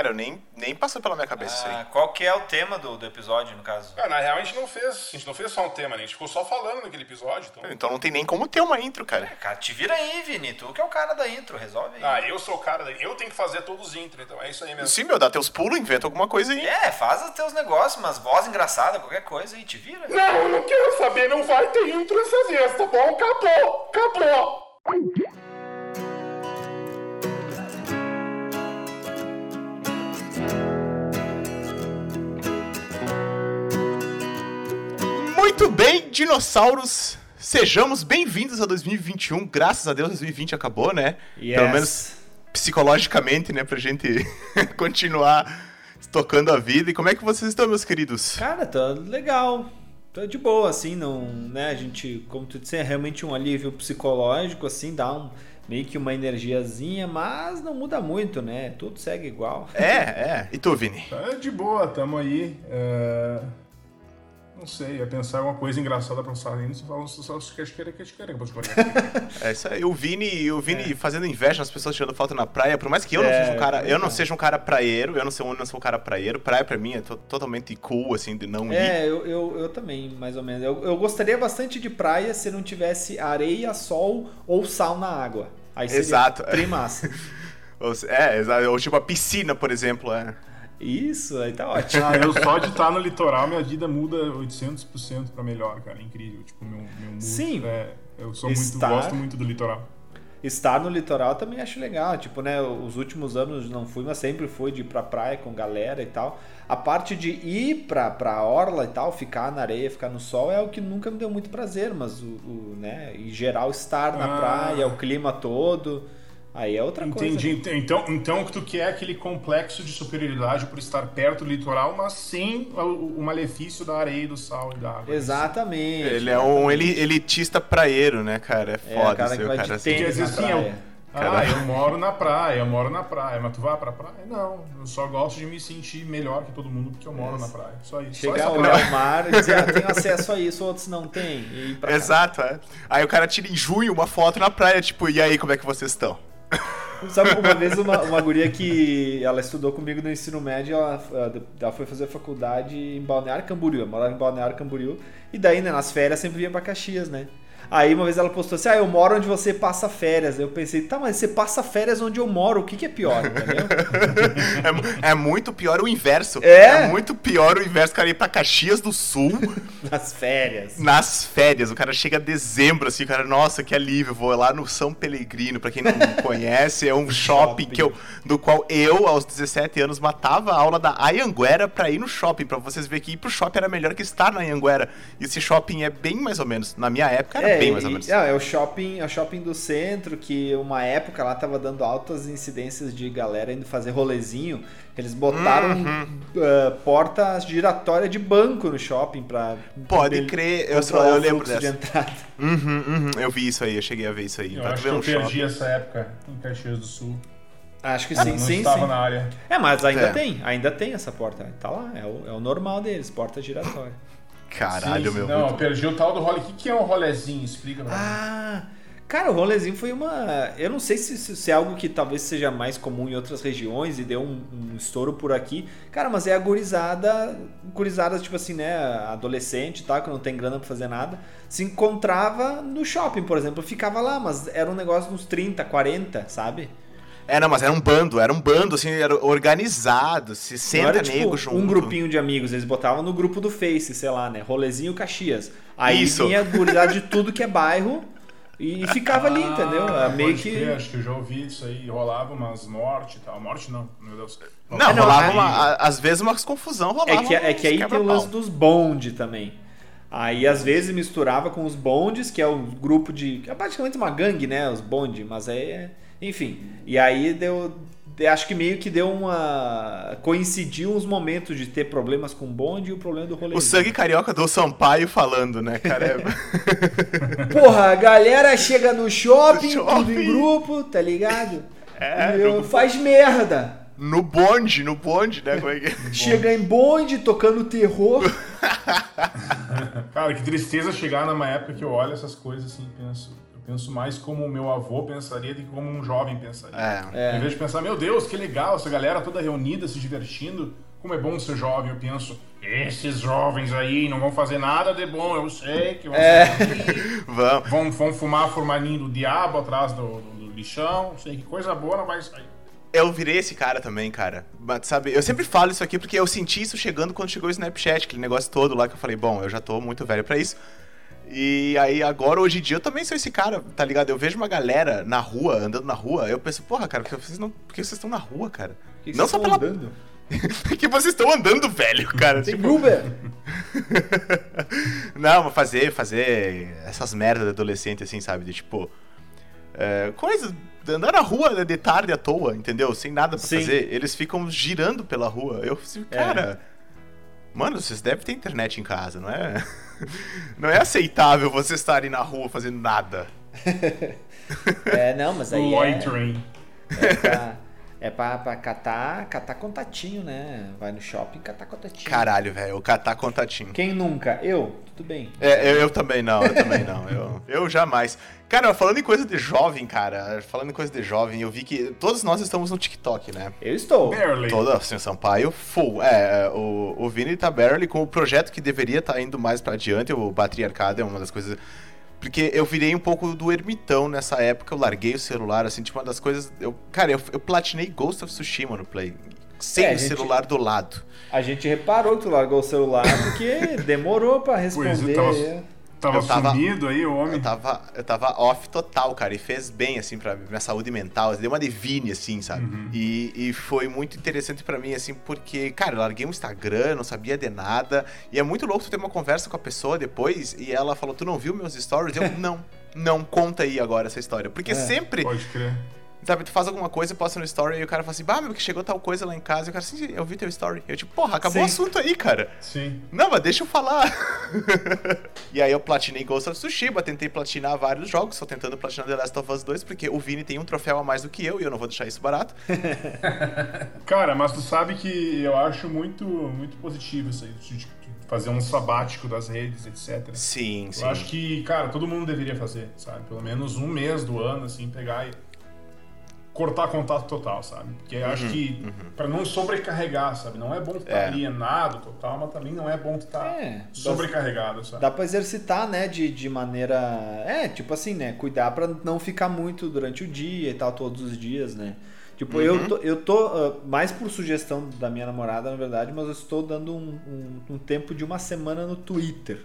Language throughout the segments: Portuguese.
Cara, eu nem, nem passou pela minha cabeça isso aí. Ah, qual que é o tema do, do episódio, no caso? Cara, na real a gente não fez. A gente não fez só um tema, né? A gente ficou só falando naquele episódio. Então... Então não tem nem como ter uma intro, cara. Cara, te vira aí, Vini. Tu que é o cara da intro, resolve aí. Ah, eu sou o cara. Da... Eu tenho que fazer todos os intro, então é isso aí mesmo. Sim, meu, dá teus pulos, inventa alguma coisa aí. É, faz os teus negócios, umas voz engraçada, qualquer coisa aí, te vira. Não, eu não quero saber, não vai ter intro essas vezes, tá bom? Acabou, acabou. Muito bem, dinossauros. Sejamos bem-vindos a 2021. Graças a Deus, 2020 acabou, né? Yes. Pelo menos psicologicamente, né? Pra gente continuar tocando a vida. E como é que vocês estão, meus queridos? Cara, tá legal. Tá de boa, assim, não, né? A gente, como tu disse, é realmente um alívio psicológico, assim, dá um meio que uma energiazinha, mas não muda muito, né? Tudo segue igual. É, é. E tu, Vini? Tá de boa, tamo aí. é, Não sei, ia pensar alguma coisa engraçada pra falar ainda, você fala só que querer que querer. É isso aí. O Vini, o Vini fazendo inveja nas pessoas tirando foto na praia. Por mais que eu não É, seja um cara, eu não é. seja um cara praieiro, eu não sou, eu não sou um cara praieiro. Praia pra mim é to- totalmente cool, assim, de não ir. É, eu, eu, eu também, mais ou menos. Eu, eu gostaria bastante de praia se não tivesse areia, sol ou sal na água. Aí seria Exato. se- É, exato. Ou tipo a piscina, por exemplo. É. Isso, aí tá ótimo. Ah, eu só de estar no litoral, minha vida muda 800% pra melhor, cara. É incrível. Tipo, meu, meu mood, Sim. É, eu sou muito, Estar- gosto muito do litoral. Estar no litoral também acho legal. Tipo, né, os últimos anos não fui, mas sempre fui de ir pra praia com galera e tal. A parte de ir pra, pra orla e tal, ficar na areia, ficar no sol, é o que nunca me deu muito prazer, mas o, o, né, em geral estar na Ah. praia, o clima todo, aí é outra Entendi. coisa. Então, então que tu quer aquele complexo de superioridade por estar perto do litoral, mas sem o, o malefício da areia, do sal e da água. Exatamente. Ele é um eli- elitista praieiro, né, cara? É É, o foda cara ser que o vai cara assim. assim, eu- Ah, eu moro na praia, eu moro na praia, mas tu vai pra praia? Não, eu só gosto de me sentir melhor que todo mundo porque eu moro na praia. Só isso. só Chegar, essa olhar o mar e dizer, ah, tenho acesso a isso, outros não têm. E ir pra cá. Exato, é. Aí o cara tira em junho uma foto na praia, tipo, e aí, como é que vocês estão? Sabe, uma vez uma, uma guria que ela estudou comigo no ensino médio, ela, ela foi fazer faculdade em Balneário Camboriú, ela morava em Balneário Camboriú, e daí, né, nas férias sempre vinha pra Caxias, né? Aí uma vez ela postou assim, ah, eu moro onde você passa férias. Eu pensei, tá, mas você passa férias onde eu moro, o que que é pior? É, é muito pior o inverso. É? muito pior o inverso, o cara ir pra Caxias do Sul Nas férias. nas férias. O cara chega a dezembro, assim, o cara, nossa, que alívio, vou lá no São Pellegrino. Pra quem não conhece, é um shopping, Shopping. que eu, do qual eu, aos 17 anos, matava a aula da Anhanguera pra ir no shopping. Pra vocês verem que ir pro shopping era melhor que estar na Anhanguera. E esse shopping é bem mais ou menos. Na minha época era bem mais ou e- menos. é, é o shopping, é o shopping do centro, que uma época lá tava dando altas incidências de galera indo fazer rolezinho. Eles botaram Uhum. ah, porta giratória de banco no shopping pra. Pode ele- crer, eu, só, eu o lembro dessa. de entrada. Uhum, uhum, eu vi isso aí, eu cheguei a ver isso aí. Eu Pra tu acho que eu perdi shopping. essa época em Caxias do Sul. Acho que sim, não sim, estava sim. na área. É, mas ainda É. tem, ainda tem essa porta. Tá lá, é o, é o normal deles, porta giratória. Caralho, Sim, meu. Não, muito- perdi o tal do role. O que, que é um rolezinho? Explica pra mim. Ah, cara, o rolezinho foi uma. Eu não sei se, se- se é algo que talvez seja mais comum em outras regiões e deu um, um estouro por aqui. Cara, mas é a gurizada, gurizada, tipo assim, né? Adolescente, tá? Que não tem grana pra fazer nada. Se encontrava no shopping, por exemplo. Ficava lá, mas era um negócio uns 30, 40, sabe? É, não, mas era um bando, era um bando, assim, era organizado, 60 Não era tipo nego junto. um grupinho de amigos, eles botavam no grupo do Face, sei lá, né? Rolezinho Caxias. Aí Isso. vinha gurizada de tudo que é bairro e ficava ali, entendeu? Ah, É meio que. crer, acho que eu já ouvi isso aí. Rolava umas mortes e tal. Morte não, meu Deus. Não, É, não, rolava aí- uma, às vezes umas confusão, rolava É que, é que aí tem o lance dos bonde também. Aí às vezes misturava com os bondes, que é um grupo de. É praticamente uma gangue, né? Os bonde, mas aí. é- Enfim. E aí deu. de- Acho que meio que deu uma. Coincidiu os momentos de ter problemas com bonde e o problema do rolê. O sangue carioca do Sampaio falando, né, cara? É- Porra, a galera chega no shopping, No tudo em shopping. grupo, tá ligado? É, E eu- no- Faz merda. no bonde, no bonde, né? Como é que... Chega em bonde, tocando terror. Cara, que tristeza chegar numa época que eu olho essas coisas assim e penso. Eu penso mais como o meu avô pensaria do que como um jovem pensaria. É. É. Em vez de pensar, meu Deus, que legal, essa galera toda reunida, se divertindo, como é bom ser jovem, eu penso, esses jovens aí não vão fazer nada de bom, eu sei que vão, É. Vamos. vão, vão fumar formalinho do diabo atrás do, do- do lixão, sei que coisa boa não vai sair. Eu virei esse cara também, cara. Mas, sabe, eu sempre falo isso aqui porque eu senti isso chegando quando chegou o Snapchat, aquele negócio todo lá que eu falei, bom, eu já tô muito velho pra isso. E aí agora, hoje em dia, eu também sou esse cara, tá ligado? Eu vejo uma galera na rua, andando na rua, eu penso, porra, cara, por que vocês, não, por que vocês estão na rua, cara? Por que que não vocês só estão pela. andando? Por que vocês estão andando, velho, cara? Tem Tipo, Uber. Não, fazer, fazer essas merdas de adolescente, assim, sabe? De tipo. É, coisa. Andar na rua de tarde à toa, entendeu? Sem nada pra Sim. fazer. Eles ficam girando pela rua. Eu assim, É. Mano, vocês devem ter internet em casa, não é? Não é aceitável vocês estarem na rua fazendo nada. É, não, mas aí é, Loitering. é pra, é pra, pra catar, catar contatinho, né? Vai no shopping catar contatinho. Caralho, velho, catar contatinho. Quem nunca? Eu? Tudo bem. É, eu, eu também não, eu também não. Eu, eu jamais. Cara, falando em coisa de jovem, cara, falando em coisa de jovem, eu vi que todos nós estamos no TikTok, né? Eu estou. Barely. Toda assim, Sampaio, full. É, é, o, o Vini tá barely com o projeto que deveria estar indo mais pra adiante, o Batriarcado é uma das coisas. Porque eu virei um pouco do ermitão nessa época, eu larguei o celular, assim, tipo, uma das coisas. Eu, cara, eu, eu platinei Ghost of Tsushima no Play. Sem É, o gente- celular do lado. A gente reparou que tu largou o celular porque demorou pra responder. tava- Tava, tava- sumido aí, o homem. Eu tava, eu tava off total, cara, e fez bem, assim, pra minha saúde mental. Deu uma divine, assim, sabe? E, e foi muito interessante pra mim, assim, porque, cara, eu larguei um Instagram, não sabia de nada. E é muito louco tu ter uma conversa com a pessoa depois e ela falou: Tu não viu meus stories? Eu, não. Não, conta aí agora essa história. Porque É, sempre, Pode crer. Sabe, tu faz alguma coisa, posta no story e o cara fala assim, bah, meu, que chegou tal coisa lá em casa. E o cara assim, eu vi teu story. Eu, tipo, porra, acabou o Sim. assunto aí, cara. Sim. Não, mas deixa eu falar. e aí eu platinei Ghost of Tsushima, tentei platinar vários jogos, tô tentando platinar The Last of Us 2, porque o Vini tem um troféu a mais do que eu e eu não vou deixar isso barato. Cara, mas tu sabe que eu acho muito, muito positivo isso aí, fazer um sabático das redes, etc. Sim, sim. Eu acho que, cara, todo mundo deveria fazer, sabe? Pelo menos um mês do ano, assim, pegar e cortar contato total, sabe? Porque eu acho que, pra não sobrecarregar, sabe? Não é bom estar É. alienado total, mas também não é bom estar É, sobrecarregado, sabe? Dá pra exercitar, né, de, de maneira. É, tipo assim, né? Cuidar pra não ficar muito durante o dia e tal, todos os dias, né? Tipo, eu tô, eu tô ah, mais por sugestão da minha namorada, na verdade, mas eu estou dando um, um, um tempo de uma semana no Twitter.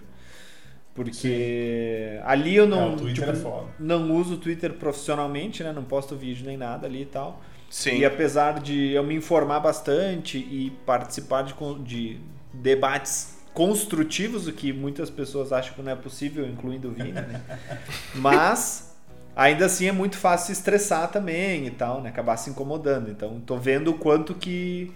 Porque ali eu não, É, tipo, é não uso o Twitter profissionalmente, né? Não posto vídeo nem nada ali e tal. Sim. E apesar de eu me informar bastante e participar de, de debates construtivos, o que muitas pessoas acham que não é possível, incluindo o Vini, né? Mas ainda assim é muito fácil se estressar também e tal, né? Acabar se incomodando. Então tô vendo o quanto que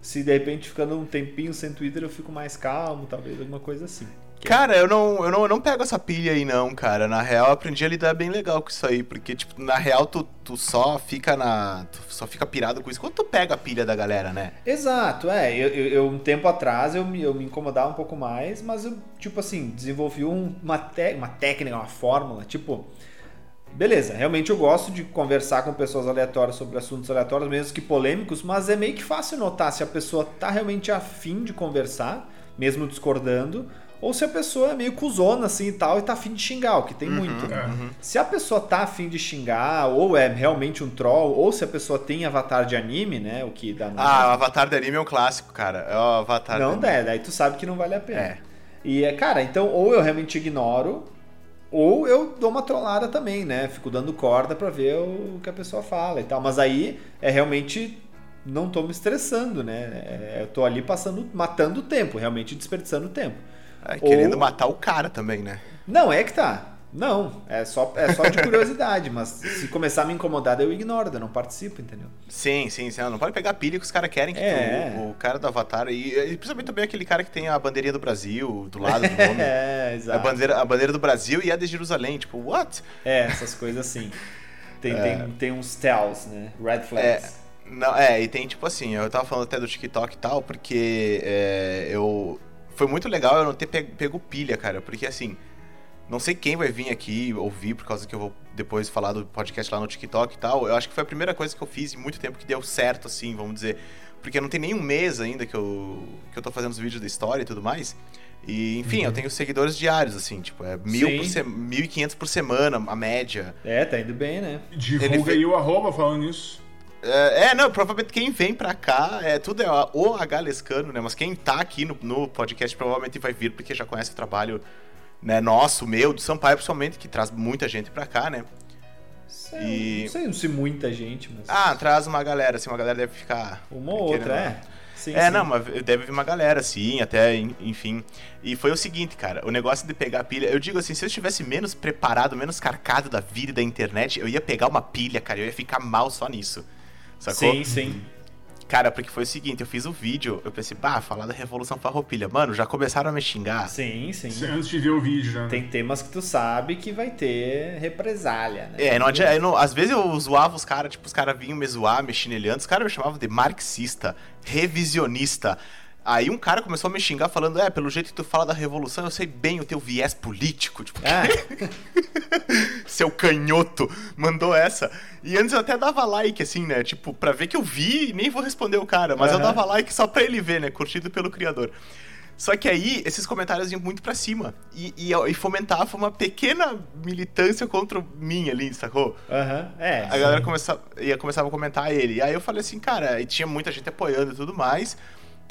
se de repente ficando um tempinho sem Twitter eu fico mais calmo, talvez alguma coisa assim. Cara, eu não, eu, não, eu não pego essa pilha aí, não, cara. Na real, eu aprendi a lidar bem legal com isso aí. Porque, tipo, na real, tu, tu só fica na. Tu só fica pirado com isso quando tu pega a pilha da galera, né? Exato, é. Eu, eu- eu, um tempo atrás eu me, eu me incomodava um pouco mais, mas eu, tipo assim, desenvolvi um- uma, te- uma técnica, uma fórmula, tipo. Beleza, realmente eu gosto de conversar com pessoas aleatórias sobre assuntos aleatórios, mesmo que polêmicos, mas é meio que fácil notar se a pessoa tá realmente afim de conversar, mesmo discordando, ou se a pessoa é meio cuzona assim e tal e tá afim de xingar, o que tem muito. É. Se a pessoa tá afim de xingar, ou é realmente um troll, ou se a pessoa tem avatar de anime, né? O que dá no Ah, o Avatar de anime é um clássico, cara. É o Avatar não de der, daí tu sabe que não vale a pena. É. E é, cara, então ou eu realmente ignoro, ou eu dou uma trollada também, né? Fico dando corda pra ver o que a pessoa fala e tal. Mas aí é realmente não tô me estressando, né? É, eu tô ali passando, matando o tempo, realmente desperdiçando o tempo. É, querendo Ou- matar o cara também, né? Não, é que tá. Não, é só, é só de curiosidade, mas se começar a me incomodar, eu ignoro, eu não participo, entendeu? Sim, sim, sim. Não pode pegar pilha que os caras querem que É. tu- o cara do Avatar. E, e principalmente também aquele cara que tem a bandeirinha do Brasil do lado do nome. É, a, exato. bandeira, a bandeira do Brasil e a de Jerusalém. Tipo, what? É, essas coisas assim. Tem, tem, tem uns tells, né? Red flags. Não, é, e tem tipo assim, eu tava falando até do TikTok e tal, porque é, eu. Foi muito legal eu não ter pe- pego pilha, cara, porque assim. Não sei quem vai vir aqui ouvir, por causa que eu vou depois falar do podcast lá no TikTok e tal. Eu acho que foi a primeira coisa que eu fiz em muito tempo que deu certo, assim, vamos dizer. Porque não tem nenhum mês ainda que eu, que eu tô fazendo os vídeos da história e tudo mais. E, enfim, Uhum. eu tenho seguidores diários, assim, tipo, é mil por se... 1.500 por semana, a média. É, tá indo bem, né? Divulga Ele aí o arroba falando nisso. É, é, não, provavelmente quem vem pra cá, é tudo é o H Lescano, né? Mas quem tá aqui no, no podcast provavelmente vai vir porque já conhece o trabalho né, nosso, meu, do Sampaio, principalmente, que traz muita gente pra cá, né? Sei, E- Não sei se muita gente, mas. Ah, traz uma galera, assim, uma galera deve ficar. uma ou outra, é. Sim, É, sim. não, mas deve vir uma galera, assim, até, en- enfim. E foi o seguinte, cara, o negócio de pegar pilha. Eu digo assim, se eu estivesse menos preparado, menos carcado da vida e da internet, eu ia pegar uma pilha, cara, eu ia ficar mal só nisso. Sacou? Sim, sim. Cara, porque foi o seguinte, eu fiz o vídeo, eu pensei, bah, falar da Revolução Farroupilha. Mano, já começaram a me xingar. Sim, sim. Antes de ver o vídeo já. né? Tem temas que tu sabe que vai ter represália, né? É, não adianta, eu não- às vezes eu zoava os caras, tipo, os caras vinham me zoar, me chinelhando, os caras me chamavam de marxista, revisionista. Aí um cara começou a me xingar falando, é, pelo jeito que tu fala da revolução, eu sei bem o teu viés político, tipo, Ah, seu canhoto, mandou essa. E antes eu até dava like, assim, né, tipo, pra ver que eu vi e nem vou responder o cara, mas eu Aham. dava like só pra ele ver, né, curtido pelo criador. Só que aí, esses comentários iam muito pra cima. E, e, e fomentava uma pequena militância contra mim ali, sacou? Aham, é. A galera começava, ia, começava a comentar ele. E aí eu falei assim, cara, e tinha muita gente apoiando e tudo mais.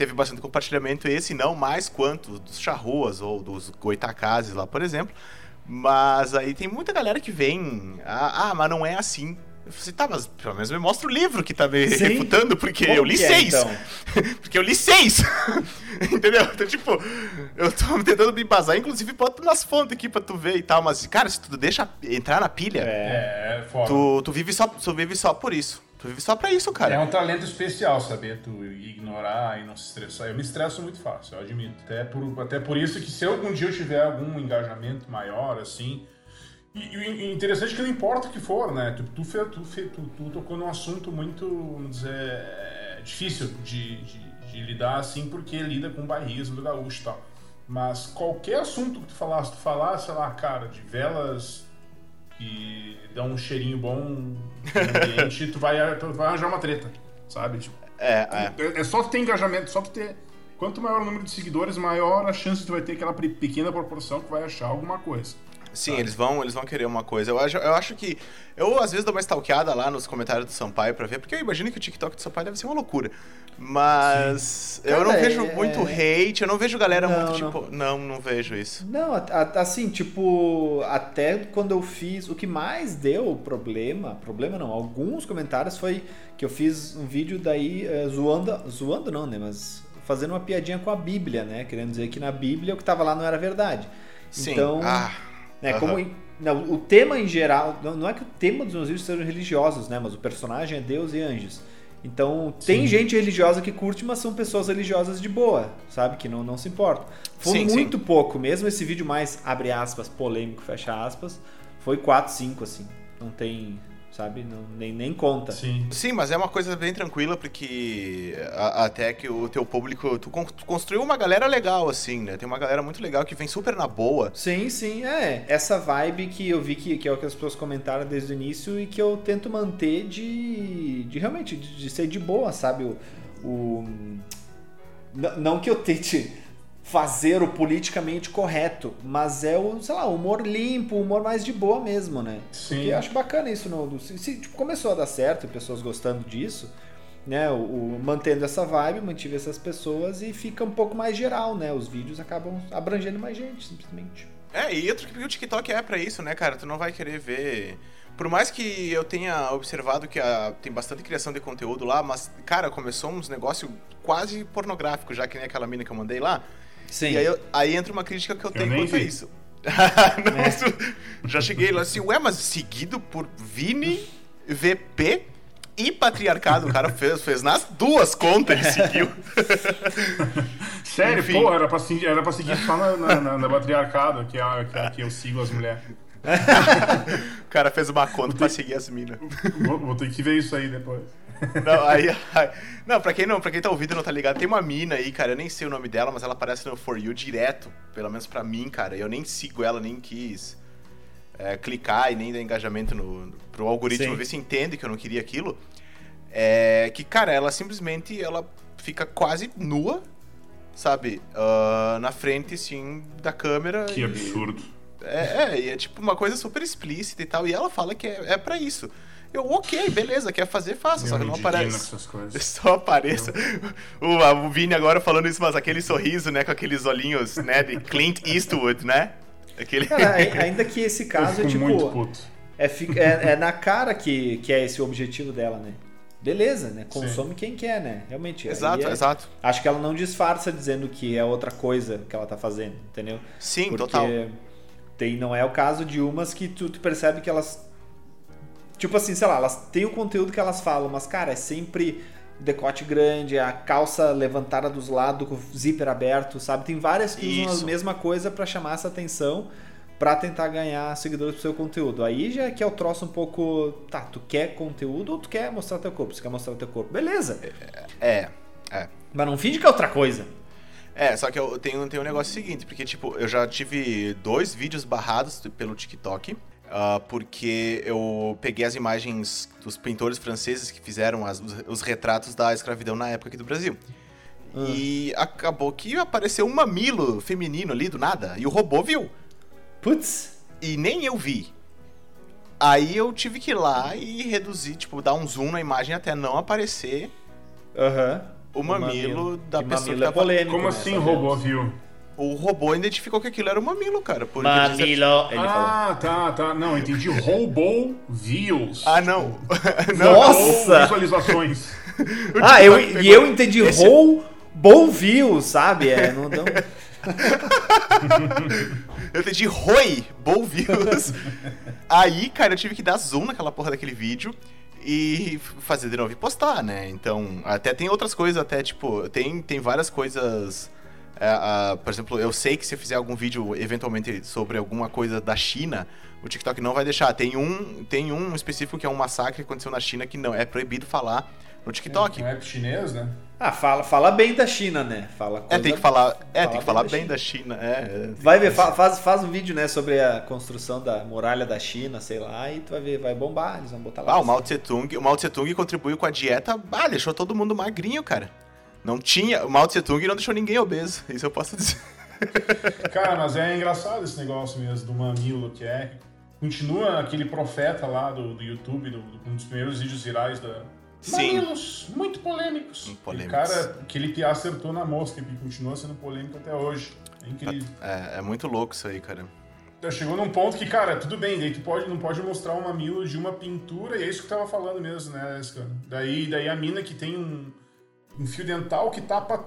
Teve bastante compartilhamento, esse não mais quanto dos charruas ou dos goitacazes lá, por exemplo. Mas aí tem muita galera que vem, ah, ah, mas não é assim. Eu falei assim, tá, mas pelo menos me mostra o livro que tá me Sim. refutando, porque eu li é, seis. então? porque eu li seis. Entendeu? Então, tipo, eu tô tentando me embasar, inclusive bota nas fontes aqui pra tu ver e tal. Mas, cara, se tu deixa entrar na pilha, É. É. Tu, tu, vive só, tu vive só por isso. Tu vive só pra isso, cara. É um talento especial saber tu ignorar e não se estressar. Eu me estresso muito fácil, eu admito. Até por, até por isso que se algum dia eu tiver algum engajamento maior, assim. E, e- interessante que não importa o que for, né? Tu, tu, tu, tu- tu tocou num assunto muito, vamos dizer, é, difícil de, de, de lidar, assim, porque lida com o bairrismo do gaúcho e tal. Mas qualquer assunto que tu falasse, tu falasse, sei lá, cara, de velas que dão um cheirinho bom no ambiente, tu vai, tu vai arranjar uma treta, sabe? Tipo, É, é. é, só tu ter engajamento, só tu ter. Quanto maior o número de seguidores, maior a chance que tu vai ter aquela pe- pequena proporção que vai achar alguma coisa. Sim, eles vão, eles vão querer uma coisa. Eu acho, eu acho que. Eu às vezes dou uma stalkeada lá nos comentários do Sampaio pra ver, porque eu imagino que o TikTok do Sampaio deve ser uma loucura. Mas eu Cara, não é- vejo muito hate, eu não vejo galera Não, muito não. tipo. Não, não vejo isso. Não, assim, tipo, até quando eu fiz, o que mais deu problema, problema não, alguns comentários foi que eu fiz um vídeo daí eh, zoando, zoando não, né, mas fazendo uma piadinha com a Bíblia, né, querendo dizer que na Bíblia o que tava lá não era verdade. Sim. Então, ah, né, aham. como não, o tema em geral, não, não é que o tema dos meus vídeos sejam religiosos, né, mas o personagem é Deus e anjos. Então, tem Sim. gente religiosa que curte, mas são pessoas religiosas de boa, sabe? Que não, não se importam. Foi Sim, sim. muito pouco, mesmo esse vídeo mais, abre aspas, polêmico, fecha aspas, foi 4, 5, assim. Não tem, sabe? Não, nem, nem conta. Sim. Sim, mas é uma coisa bem tranquila, porque a- até que o teu público. Tu, con- tu construiu uma galera legal, assim, né? Tem uma galera muito legal que vem super na boa. Sim, sim, é. Essa vibe que eu vi que, que é o que as pessoas comentaram desde o início e que eu tento manter de, de realmente, de, de ser de boa, sabe? O, o- não que eu tente fazer o politicamente correto, mas é o, sei lá, humor limpo, o humor mais de boa mesmo, né? Sim. Porque eu acho bacana isso. No, se, se, tipo, começou a dar certo e pessoas gostando disso, né? O, o- mantendo essa vibe, mantive essas pessoas e fica um pouco mais geral, né? Os vídeos acabam abrangendo mais gente, simplesmente. É, e outro que o TikTok é pra isso, né, cara? Tu não vai querer ver. Por mais que eu tenha observado que a- tem bastante criação de conteúdo lá, mas, cara, começou uns negócios quase pornográficos, já que nem aquela mina que eu mandei lá. Sim. E aí, eu- aí entra uma crítica que eu tenho nem quanto a isso. Não, isso- Já cheguei lá assim, ué, mas seguido por Vini, VP e Patriarcado. O cara fez, fez nas duas contas, ele seguiu. Sério, Enfim. pô, era pra, seguir, era pra seguir só na, na, na, na patriarcado, que é, a- que, é a que eu sigo as mulheres. o cara fez uma conta pra seguir as minas. Vou, vou ter que ver isso aí depois. Não, aí, aí- não, pra quem não, pra quem tá ouvindo e não tá ligado, tem uma mina aí, cara, eu nem sei o nome dela, mas ela aparece no For You direto, pelo menos pra mim, cara. Eu nem sigo ela, nem quis é, clicar e nem dar engajamento no, pro algoritmo Sim. ver se entende que eu não queria aquilo. É que, cara, ela simplesmente ela fica quase nua, sabe? ah, na frente, assim, da câmera. Que e- absurdo. é, é, e é tipo uma coisa super explícita e tal. E ela fala que é, é pra isso. Eu, ok, beleza, quer fazer, faça, só que não aparece. Só apareça. O, a- o Vini agora falando isso, mas aquele sorriso, né? Com aqueles olhinhos, né? De Clint Eastwood, né? Aquele. Cara, ai- ainda que esse caso é fico muito tipo. puto. É, é, é na cara que, que é esse o objetivo dela, né? Beleza, né? Consome quem quer, né? Realmente. exato, é- exato. Acho que ela não disfarça dizendo que é outra coisa que ela tá fazendo, entendeu? Sim, Porque total. tem, não é o caso de umas que tu, tu percebe que elas. Tipo assim, sei lá, elas têm o conteúdo que elas falam, mas, cara, é sempre decote grande, a calça levantada dos lados com o zíper aberto, sabe? Tem várias que usam Isso. a mesma coisa pra chamar essa atenção, pra tentar ganhar seguidores pro seu conteúdo. Aí já é que é o troço um pouco. Tá, tu quer conteúdo ou tu quer mostrar teu corpo? Se quer mostrar teu corpo, beleza. É, é. Mas não finge que é outra coisa. É, só que eu tenho, tenho um negócio seguinte, porque, tipo, eu já tive dois vídeos barrados pelo TikTok, ah, porque eu peguei as imagens dos pintores franceses que fizeram as- os, os retratos da escravidão na época aqui do Brasil. E acabou que apareceu um mamilo feminino ali do nada, e o robô viu. Putz. E nem eu vi. Aí eu tive que ir lá e reduzir, tipo, dar um zoom na imagem até não aparecer Aham. o mamilo, da Que pessoa mamilo que é tava... polêmico. Como né? assim Sabemos. robô viu? O robô identificou que aquilo era um mamilo, cara. porque Mamilo. eles- Ele falou. Ah, tá, tá. Não, entendi. Robô views. Ah, não. Nossa! Ou visualizações. Ah, eu, e eu entendi Esse- roll, bom view, sabe? É, não dão... Eu entendi Roi, bom views. Aí, cara, eu tive que dar zoom naquela porra daquele vídeo e fazer de novo e postar, né? Então, até tem outras coisas, até, tipo, tem, tem várias coisas. É, ah, por exemplo, eu sei que se eu fizer algum vídeo eventualmente sobre alguma coisa da China, o TikTok não vai deixar. Tem um, tem um específico que é um massacre que aconteceu na China que não é proibido falar no TikTok. É um app chinês, né? Ah, fala, fala bem da China, né? Fala É, tem que falar, é, fala tem que falar bem da China. É, é. Vai ver, fa- faz, faz um vídeo, né, sobre a construção da muralha da China, sei lá, e tu vai ver, vai bombar, eles vão botar lá. Ah, o Mao Tse Tung, o Mao Tse Tung contribuiu com a dieta, ah, deixou todo mundo magrinho, cara. Não tinha, o Mao Tse Tung não deixou ninguém obeso, isso eu posso dizer. Cara, mas é engraçado esse negócio mesmo do mamilo, que é. Continua aquele profeta lá do, do YouTube, do, do- um dos primeiros vídeos virais da. Sim. Mamilos, muito polêmicos. Muito polêmicos. O cara, aquele piá acertou na mosca e continua sendo polêmico até hoje. É incrível. É, é muito louco isso aí, cara. Então, Chegou num ponto que, cara, tudo bem, daí tu pode, não pode mostrar um mamilo de uma pintura, e é isso que eu tava falando mesmo, né, Esca? Daí, daí a mina que tem um, um fio dental que tapa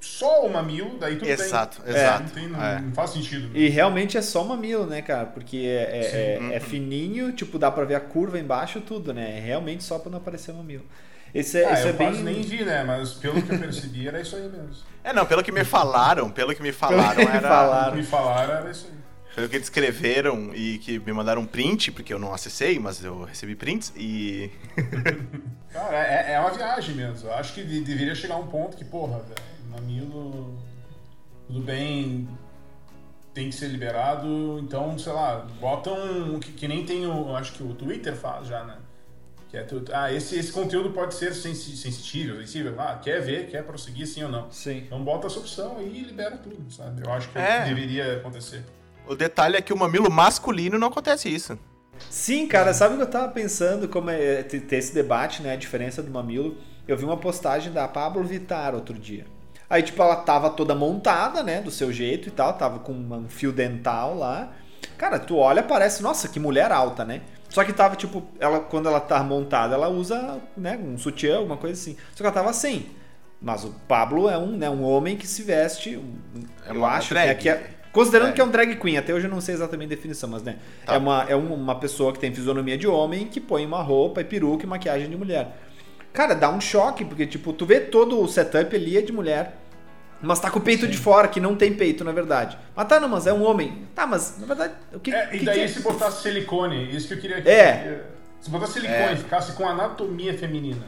só o mamilo, daí tudo Exato, bem. exato, Não, tem, não, é. não faz sentido. E realmente é só mamilo, né, cara? Porque é, é, Sim. é- Uhum. é fininho, tipo, dá pra ver a curva embaixo, tudo, né? É realmente só pra não aparecer mamilo. Esse é, Ah, esse eu é bem. quase nem vi, né, mas pelo que eu percebi era isso aí mesmo. É, não, pelo que me falaram, pelo que me falaram, que me era... falaram. O que me falaram era isso aí. Pelo que descreveram e que me mandaram um print, porque eu não acessei, mas eu recebi prints, e... Cara, é, é uma viagem mesmo. Eu acho que de- deveria chegar um ponto que, porra, velho, mamilo, tudo bem, tem que ser liberado, então, sei lá, botam, que, que nem tem o, eu acho que o Twitter faz já, né? Que é tu, ah, esse, esse conteúdo pode ser sensível, sensível, ah, quer ver, quer prosseguir sim ou não. Sim. Então bota essa opção aí e libera tudo, sabe? Eu acho que é o É. que deveria acontecer. O detalhe é que o mamilo masculino não acontece isso. Sim, cara, sabe o que eu tava pensando? Como é ter ter esse debate, né? A diferença do mamilo. Eu vi uma postagem da Pablo Vittar outro dia. Aí, tipo, ela tava toda montada, né? Do seu jeito e tal, tava com um fio dental lá. Cara, tu olha, parece, nossa, que mulher alta, né? Só que tava, tipo, ela, quando ela tá montada, ela usa, né, um sutiã, alguma coisa assim. Só que ela tava sem. Mas o Pablo é um, né, um homem que se veste, um- É eu acho, drag. né, que é, considerando É. que é um drag queen, até hoje eu não sei exatamente a definição, mas né, Tá. é, uma, é um- uma pessoa que tem fisionomia de homem que põe uma roupa e peruca e maquiagem de mulher. Cara, dá um choque, porque tipo, tu vê todo o setup ali é de mulher. Mas tá com o peito de fora, que não tem peito, na verdade. Mas tá, não, mas é um homem. Tá, mas na verdade, o que, É, que e daí que é? se botasse silicone, isso que eu queria É. Se botasse silicone, ficasse com anatomia feminina,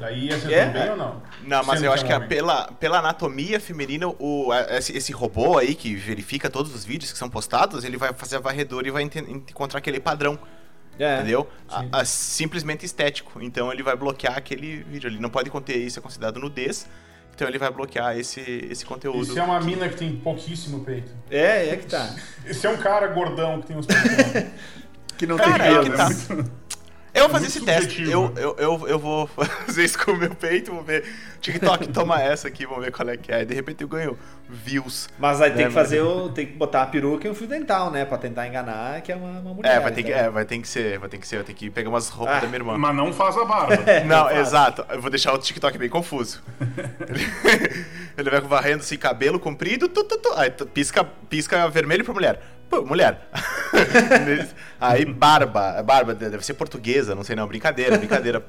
daí ia ser É? tudo bem ou não? Não, mas Sendo eu que acho é que homem. pela, pela anatomia feminina, o, esse, esse robô aí que verifica todos os vídeos que são postados, ele vai fazer a varredura e vai encontrar aquele padrão, É. entendeu? Sim. A- a- simplesmente estético. Então ele vai bloquear aquele vídeo. Ele não pode conter isso, é considerado nudez. Então ele vai bloquear esse, esse conteúdo. Isso é uma mina que tem pouquíssimo peito. É, é que tá. Esse é um cara gordão que tem uns peitos. Que não Cara, tem é peito. que tá. Eu vou fazer esse teste. subjetivo. Eu, eu, eu, eu vou fazer isso com o meu peito, vou ver. TikTok, toma essa aqui, vamos ver qual é que é. E de repente eu ganho views. Mas aí tem É, que fazer o. Tem que botar a peruca e um fio dental, né? Pra tentar enganar que é uma, uma mulher. É, vai ter que, então. é, vai ter que ser, vai ter que ser, vai ter que pegar umas roupas Ah, da minha irmã. Mas não faz a barba. Não, faço. exato. Eu vou deixar o TikTok bem confuso. Ele, vai varrendo assim, cabelo comprido, tu, tu, tu. aí pisca, pisca vermelho pra mulher. Pô, mulher. aí barba, barba deve ser portuguesa, não sei não, brincadeira, brincadeira.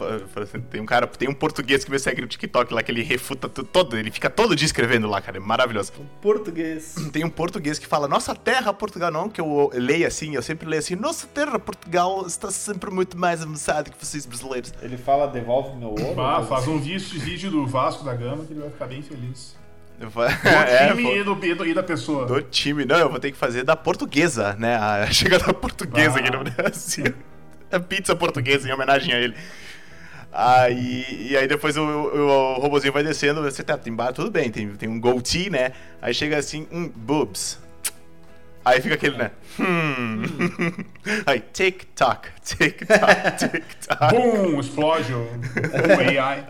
Tem um cara, tem um português que me segue no TikTok lá que ele refuta todo, ele fica todo dia escrevendo lá, cara, é maravilhoso. Português. Tem um português que fala, nossa terra, Portugal, não, que eu leio assim, eu sempre leio assim, nossa terra, Portugal está sempre muito mais avançada que vocês brasileiros. Ele fala, devolve meu ouro. Ah, faz um vídeo, vídeo do Vasco da Gama que ele vai ficar bem feliz. Falo, Do é, time pô, e, do, e do- e da pessoa. do time, não, eu vou ter que fazer da portuguesa, né, a chegada portuguesa aqui no Brasil. A pizza portuguesa em homenagem a ele. Aí, e aí depois o, o, o robozinho vai descendo, você tá embaixo, tudo bem, tem, tem um goatee, né? Aí chega assim, um boobs. Aí fica aquele, né? Hum. Aí, tic-toc, tic-toc, tic-toc. Bum! Explode o AI.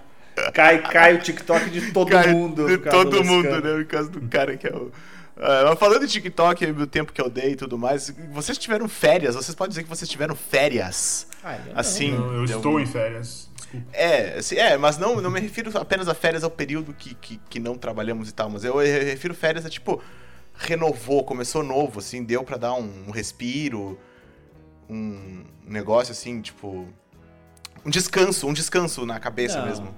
Cai, cai o TikTok de todo Cara, mundo. De todo mundo, né? Por causa do cara que é o. Mas falando de TikTok, o tempo que eu dei e tudo mais, vocês tiveram férias, vocês podem dizer que vocês tiveram férias. Ah, eu não. Assim. Eu, estou em férias. É, assim, é, mas não, não me refiro apenas a férias ao período que, que, que não trabalhamos e tal, mas eu re- refiro férias a tipo, renovou, começou novo, assim, deu pra dar um, um respiro, um negócio assim, tipo. Um descanso, um descanso na cabeça Não. mesmo.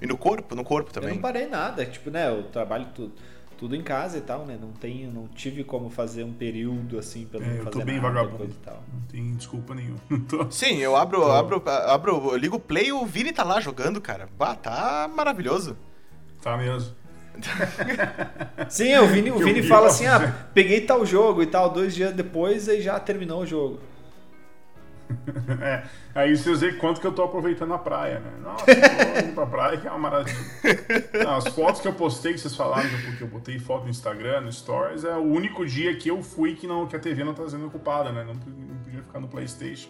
E no corpo, no corpo Eu também. não parei nada, tipo, né? Eu trabalho tudo, tudo em casa e tal, né? Não tenho, não tive como fazer um período assim pra não É, eu fazer tô bem nada, vagabundo. coisa e tal. Não tem desculpa nenhuma. Tô- Sim, eu abro, abro, abro, eu ligo o play e o Vini tá lá jogando, cara. Bah, tá maravilhoso. Tá mesmo. Sim, o Vini, o Vini eu vi, fala assim: ah, peguei tal jogo e tal, dois dias depois e já terminou o jogo. É, aí vocês veem quanto que eu tô aproveitando a praia, né? Nossa, tô indo pra praia que é uma maravilha. Não, as fotos que eu postei, que vocês falaram, que eu- porque eu botei foto no Instagram, no Stories, é o único dia que eu fui que, não, que a TV não tá sendo ocupada, né? Não, não podia ficar no Playstation.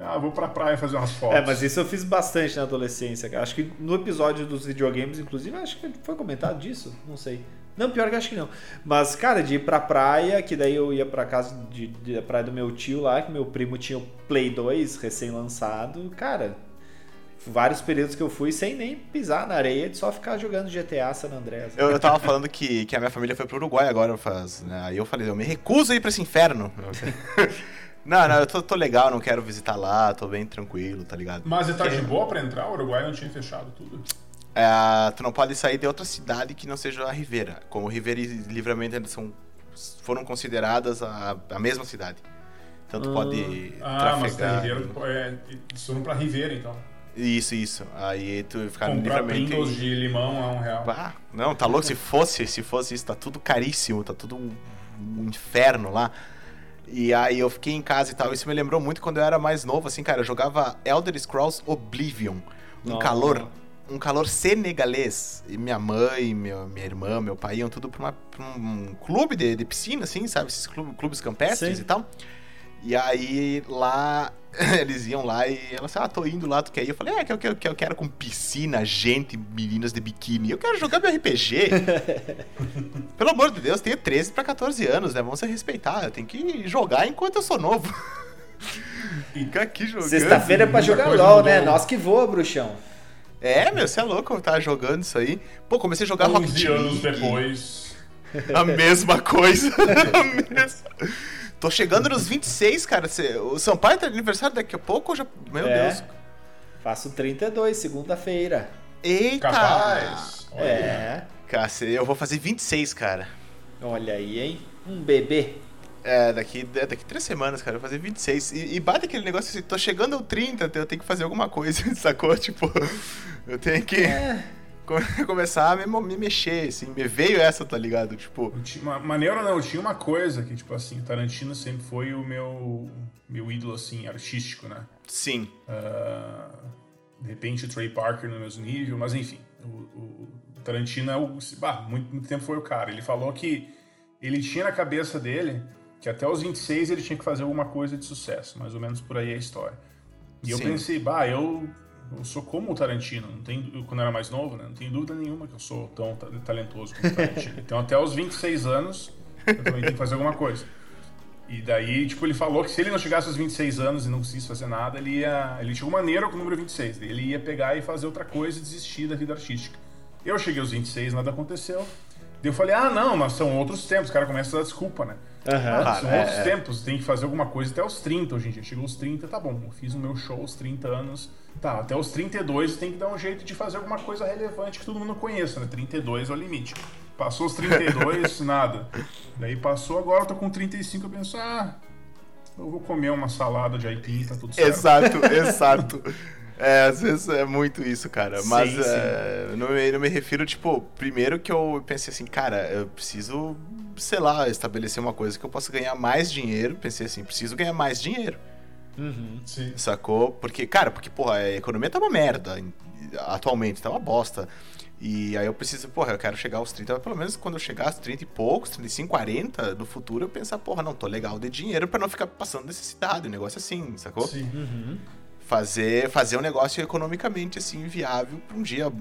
Ah, vou pra praia fazer umas fotos. É, mas isso eu fiz bastante na adolescência. cara. Acho que no episódio dos videogames, inclusive, acho que foi comentado disso. Não sei. Não, pior que acho que não. Mas, cara, de ir pra praia, que daí eu ia pra casa de, de- da praia do meu tio lá, que meu primo tinha o Play 2 recém-lançado. Cara, vários períodos que eu fui sem nem pisar na areia, de só ficar jogando GTA San Andreas. Eu, eu tava falando que, que a minha família foi pro Uruguai agora, faz, né? Aí eu falei, eu me recuso a ir pra esse inferno. não, não, eu tô, tô legal, não quero visitar lá, tô bem tranquilo, tá ligado? Mas tá de boa pra entrar? O Uruguai não tinha fechado tudo. É, tu não pode sair de outra cidade que não seja a Rivera. Como Rivera e Livramento ainda são, foram consideradas a, a mesma cidade. Então tu pode Ah, mas tá trafegar. Ribeira, é, eles foram pra Ribeira, então. Isso, isso. Aí tu ficar no Comprar Livramento. Pringles e- de limão a um real. Ah, não, tá louco? Se fosse, se fosse isso, tá tudo caríssimo, tá tudo um, um inferno lá. E aí eu fiquei em casa e tal. Isso me lembrou muito quando eu era mais novo, assim, cara. Eu jogava Elder Scrolls Oblivion. Um Não. calor. Um calor senegalês. E minha mãe, meu, minha irmã, meu pai iam tudo pra, uma- pra um clube de, de piscina, assim, sabe? Esses clubes, clubes campestres Sim. e tal. E aí lá, eles iam lá e ela assim, ah, tô indo lá, tu quer ir? Eu falei, é, que eu, que eu, que eu quero com piscina, gente, meninas de biquíni. Eu quero jogar meu RPG. Pelo amor de Deus, tenho 13 pra 14 anos, né? Vamos se respeitar. Eu tenho que jogar enquanto eu sou novo. Ficar aqui jogando. Sexta-feira é pra jogar LOL, né? Nós que voa, bruxão. É, meu, você é louco eu tava jogando isso aí. Pô, comecei a jogar Rocket 11 anos League. depois. A mesma coisa. A mesma. Tô chegando nos 26, cara. O Sampaio tá de aniversário daqui a pouco? ou Já... Meu É. Deus. Faço 32, segunda-feira. Eita! Capaz. Olha. É. Cacete, eu vou fazer 26, cara. Olha aí, hein? Um bebê. É, daqui, é, daqui três semanas, cara, eu vou fazer 26. E, e bate aquele negócio assim, tô chegando ao 30, eu tenho que fazer alguma coisa, sacou? Tipo, eu tenho que É. come- começar a me, me mexer, assim. Me veio essa, tá ligado? Tipo, uma, maneiro não, tinha uma coisa que, tipo assim, Tarantino sempre foi o meu, meu ídolo, assim, artístico, né? sim. Ah, de repente o Trey Parker no mesmo nível, mas enfim, o, o- o Tarantino é o, bah, muito, muito tempo foi o cara. Ele falou que ele tinha na cabeça dele que até os 26 ele tinha que fazer alguma coisa de sucesso, mais ou menos por aí é a história. E eu Sim. pensei, bah, eu, eu sou como o Tarantino, não tem, quando eu era mais novo, né, não tem dúvida nenhuma que eu sou tão ta- talentoso como o Tarantino. então até os 26 anos eu também tenho que fazer alguma coisa. E daí, tipo, ele falou que se ele não chegasse aos 26 anos e não conseguisse fazer nada, ele ia. Ele tinha uma maneira com o número 26. Ele ia pegar e fazer outra coisa e desistir da vida artística. Eu cheguei aos 26, nada aconteceu. Daí eu falei, ah, não, mas são outros tempos. O cara começa a dar desculpa, né? Aham. Claro, são é, outros é. tempos, tem que fazer alguma coisa até os 30 hoje em dia. Chegou aos 30, tá bom. Eu fiz o meu show aos 30 anos. Tá, até os 32 tem que dar um jeito de fazer alguma coisa relevante que todo mundo conheça, né? 32 é o limite. Passou os 32, nada. Daí passou, agora eu tô com 35, eu penso, ah, eu vou comer uma salada de aipim, tá tudo certo. Exato, exato. É, às vezes é muito isso, cara. Mas Sim, sim. é, não, me, não me refiro, tipo, primeiro que eu pensei assim, cara, eu preciso, sei lá, estabelecer uma coisa que eu possa ganhar mais dinheiro. Pensei assim, preciso ganhar mais dinheiro. Uhum. Sim. Sacou? Porque, cara, porque, porra, a economia tá uma merda. Atualmente, tá uma bosta. E aí eu preciso, porra, eu quero chegar aos 30, pelo menos quando eu chegar aos 30 e poucos, 35, 40, no futuro, eu pensar, porra, não, tô legal de dinheiro pra não ficar passando necessidade, um negócio assim, sacou? Sim. Uhum. Fazer, fazer um negócio economicamente, assim, viável pra um dia,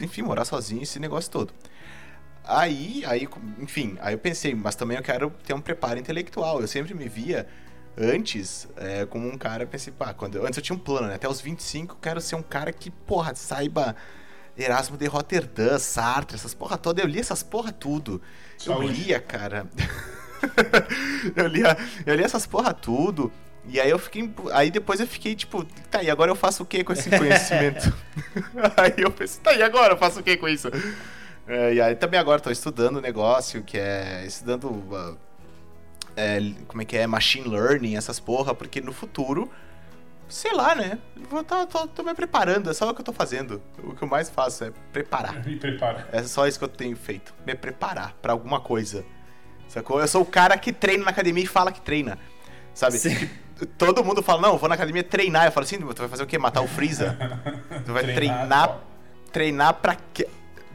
enfim, morar sozinho, esse negócio todo. Aí, aí, enfim, aí eu pensei, mas também eu quero ter um preparo intelectual. Eu sempre me via antes é, como um cara, pensei, pá, quando eu, antes eu tinha um plano, né? Até os 25 eu quero ser um cara que, porra, saiba Erasmo de Roterdã, Sartre, essas porra toda. Eu li essas porra tudo. Eu Saúde. lia, cara. eu, lia, eu lia essas porra tudo. E aí eu fiquei. Aí depois eu fiquei tipo, tá, e agora eu faço o que com esse conhecimento? aí eu pensei, tá, e agora eu faço o que com isso? É, e aí também agora estou estudando um negócio que é. Estudando. uh, é, como é que é? Machine learning, essas porra, porque no futuro. Sei lá, né? Vou tá, tô, tô me preparando, é só o que eu tô fazendo. O que eu mais faço é preparar. Me prepara. É só isso que eu tenho feito. Me preparar pra alguma coisa. Sacou? Eu sou o cara que treina na academia e fala que treina. Sabe? Sim. Todo mundo fala, não, eu vou na academia treinar. Eu falo assim, tu vai fazer o quê? Matar o Freeza? Tu vai Treinar, treinar. Treinar pra quê?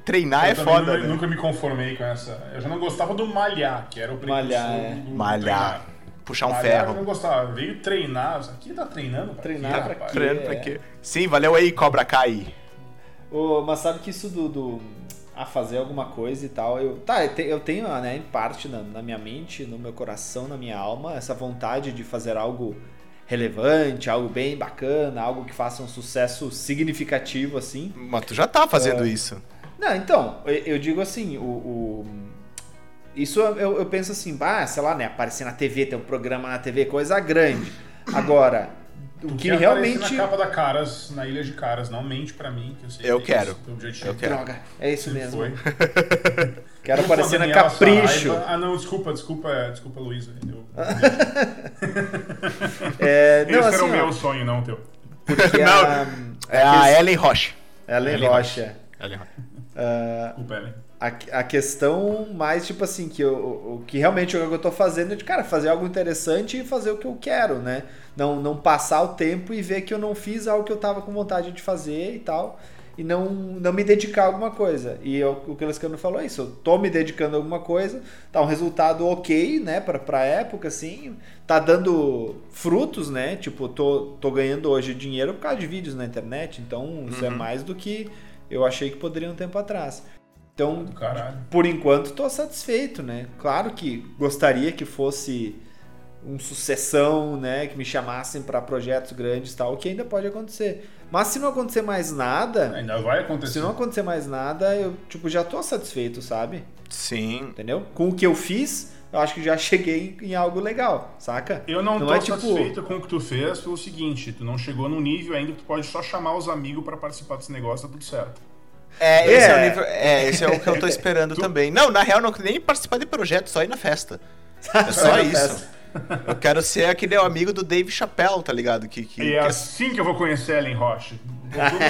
Treinar Eu é foda, nunca, né? nunca me conformei com essa. Eu já não gostava do malhar, que era o Malhar, é. do, do Malhar. treinar. Puxar um Malhar Eu não ferro. gostava. Veio treinar. Aqui tá treinando? pra Treinar quê, pra? Treino pra é. quê? Sim, valeu aí, Cobra Kai. Ô, mas sabe que isso do, do- a fazer alguma coisa e tal, eu tá, eu te- eu tenho, né, em parte na, na minha mente, no meu coração, na minha alma, essa vontade de fazer algo relevante, algo bem bacana, algo que faça um sucesso significativo assim. Mas tu já tá fazendo É. isso. Não, então, eu, digo assim, o, o- isso eu, eu penso assim, bah, sei lá, né, aparecer na TV, ter um programa na TV, coisa grande. Agora, o Tu que realmente na capa da Caras, na Ilha de Caras, não mente pra mim, que eu sei Eu que é quero. objetivo. Eu quero. droga, é isso Sempre mesmo. foi. Quero aparecer na Capricho. Saraiva. Ah, não, desculpa, desculpa, desculpa, Luísa. Eu- É, não, Esse assim, era o ó, meu sonho, não o teu. porque Não, a, É a Ellen Roche. Ellen Ellen Rocha. Ellen Desculpa, Ellen. A, a questão mais, tipo assim, que eu, o que realmente o que eu tô fazendo é de, cara, fazer algo interessante e fazer o que eu quero, né? Não, não passar o tempo e ver que eu não fiz algo que eu tava com vontade de fazer e tal. E não, não me dedicar a alguma coisa. E eu, o que o Lescano falou é isso. Eu tô me dedicando a alguma coisa, tá um resultado ok, né, pra, pra época, assim. Tá dando frutos, né? Tipo, tô, tô ganhando hoje dinheiro por causa de vídeos na internet. Então, isso é Uhum. mais do que eu achei que poderia um tempo atrás. Então, caralho. por enquanto, estou satisfeito, né? Claro que gostaria que fosse um sucessão, né? Que me chamassem para projetos grandes e tal, o que ainda pode acontecer. Mas se não acontecer mais nada, Ainda vai acontecer. se não acontecer mais nada, eu tipo já tô satisfeito, sabe? Sim. Entendeu? Com o que eu fiz, eu acho que já cheguei em algo legal, saca? Eu não, Não tô é tipo- satisfeito com o que tu fez pelo seguinte, tu não chegou num nível ainda que tu pode só chamar os amigos pra participar desse negócio, tá tudo certo. É, esse é, o É. nível, é, esse é o que eu tô esperando também. Não, na real, não nem participar de projeto, só ir na festa. É só isso. Eu quero ser aquele amigo do Dave Chappelle, tá ligado? Que, que, E é que assim que eu vou conhecer Ellen Roche.